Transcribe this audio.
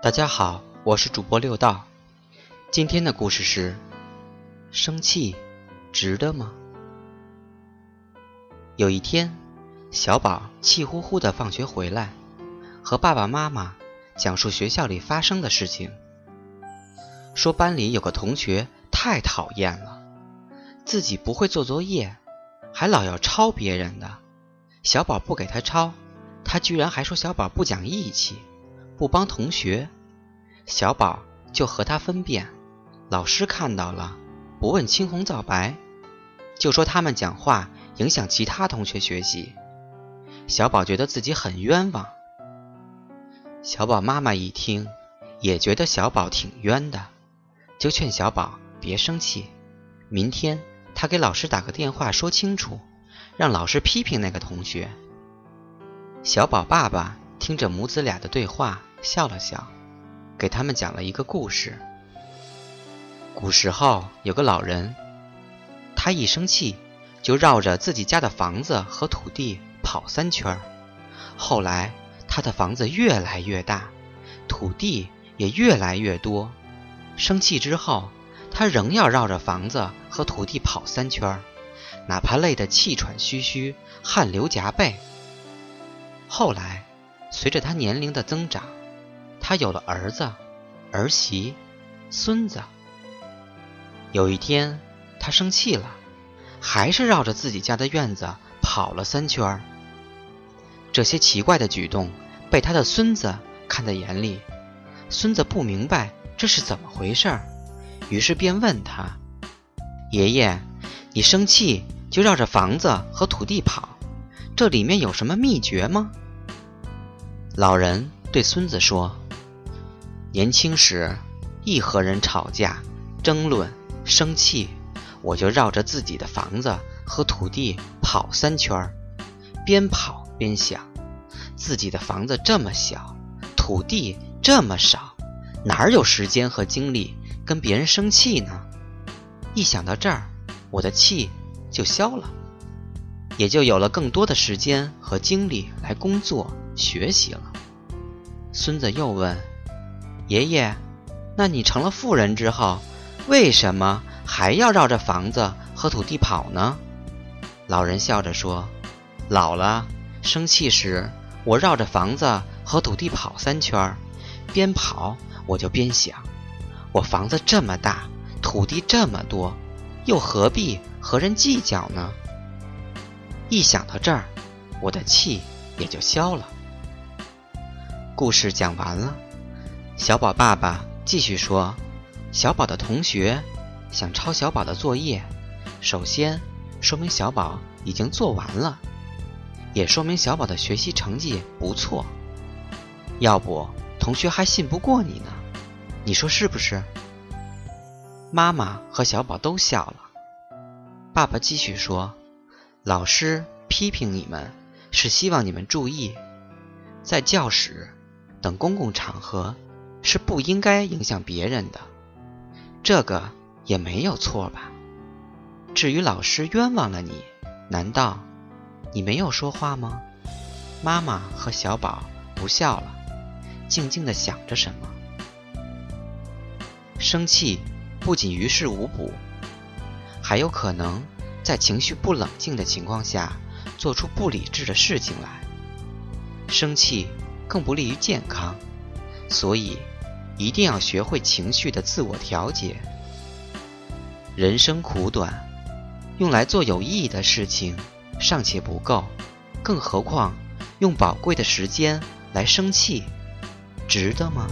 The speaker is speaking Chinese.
大家好，我是主播六道。今天的故事是：生气值得吗？有一天，小宝气呼呼的放学回来，和爸爸妈妈讲述学校里发生的事情，说班里有个同学太讨厌了，自己不会做作业，还老要抄别人的。小宝不给他抄，他居然还说小宝不讲义气。不帮同学，小宝就和他分辨。老师看到了，不问青红皂白，就说他们讲话影响其他同学学习。小宝觉得自己很冤枉。小宝妈妈一听，也觉得小宝挺冤的，就劝小宝别生气。明天他给老师打个电话说清楚，让老师批评那个同学。小宝爸爸听着母子俩的对话。笑了笑，给他们讲了一个故事。古时候有个老人，他一生气就绕着自己家的房子和土地跑三圈儿。后来他的房子越来越大，土地也越来越多。生气之后，他仍要绕着房子和土地跑三圈儿，哪怕累得气喘吁吁、汗流浃背。后来，随着他年龄的增长，他有了儿子、儿媳、孙子。有一天，他生气了，还是绕着自己家的院子跑了三圈。这些奇怪的举动被他的孙子看在眼里，孙子不明白这是怎么回事，于是便问他：“爷爷，你生气就绕着房子和土地跑，这里面有什么秘诀吗？”老人对孙子说。年轻时，一和人吵架、争论、生气，我就绕着自己的房子和土地跑三圈，边跑边想：自己的房子这么小，土地这么少，哪有时间和精力跟别人生气呢？一想到这儿，我的气就消了，也就有了更多的时间和精力来工作、学习了。孙子又问。爷爷，那你成了富人之后，为什么还要绕着房子和土地跑呢？老人笑着说：“老了，生气时，我绕着房子和土地跑三圈，边跑我就边想：我房子这么大，土地这么多，又何必和人计较呢？一想到这儿，我的气也就消了。”故事讲完了。小宝爸爸继续说：“小宝的同学想抄小宝的作业，首先说明小宝已经做完了，也说明小宝的学习成绩不错。要不同学还信不过你呢，你说是不是？”妈妈和小宝都笑了。爸爸继续说：“老师批评你们，是希望你们注意，在教室等公共场合。”是不应该影响别人的，这个也没有错吧？至于老师冤枉了你，难道你没有说话吗？妈妈和小宝不笑了，静静的想着什么。生气不仅于事无补，还有可能在情绪不冷静的情况下做出不理智的事情来。生气更不利于健康。所以，一定要学会情绪的自我调节。人生苦短，用来做有意义的事情尚且不够，更何况用宝贵的时间来生气，值得吗？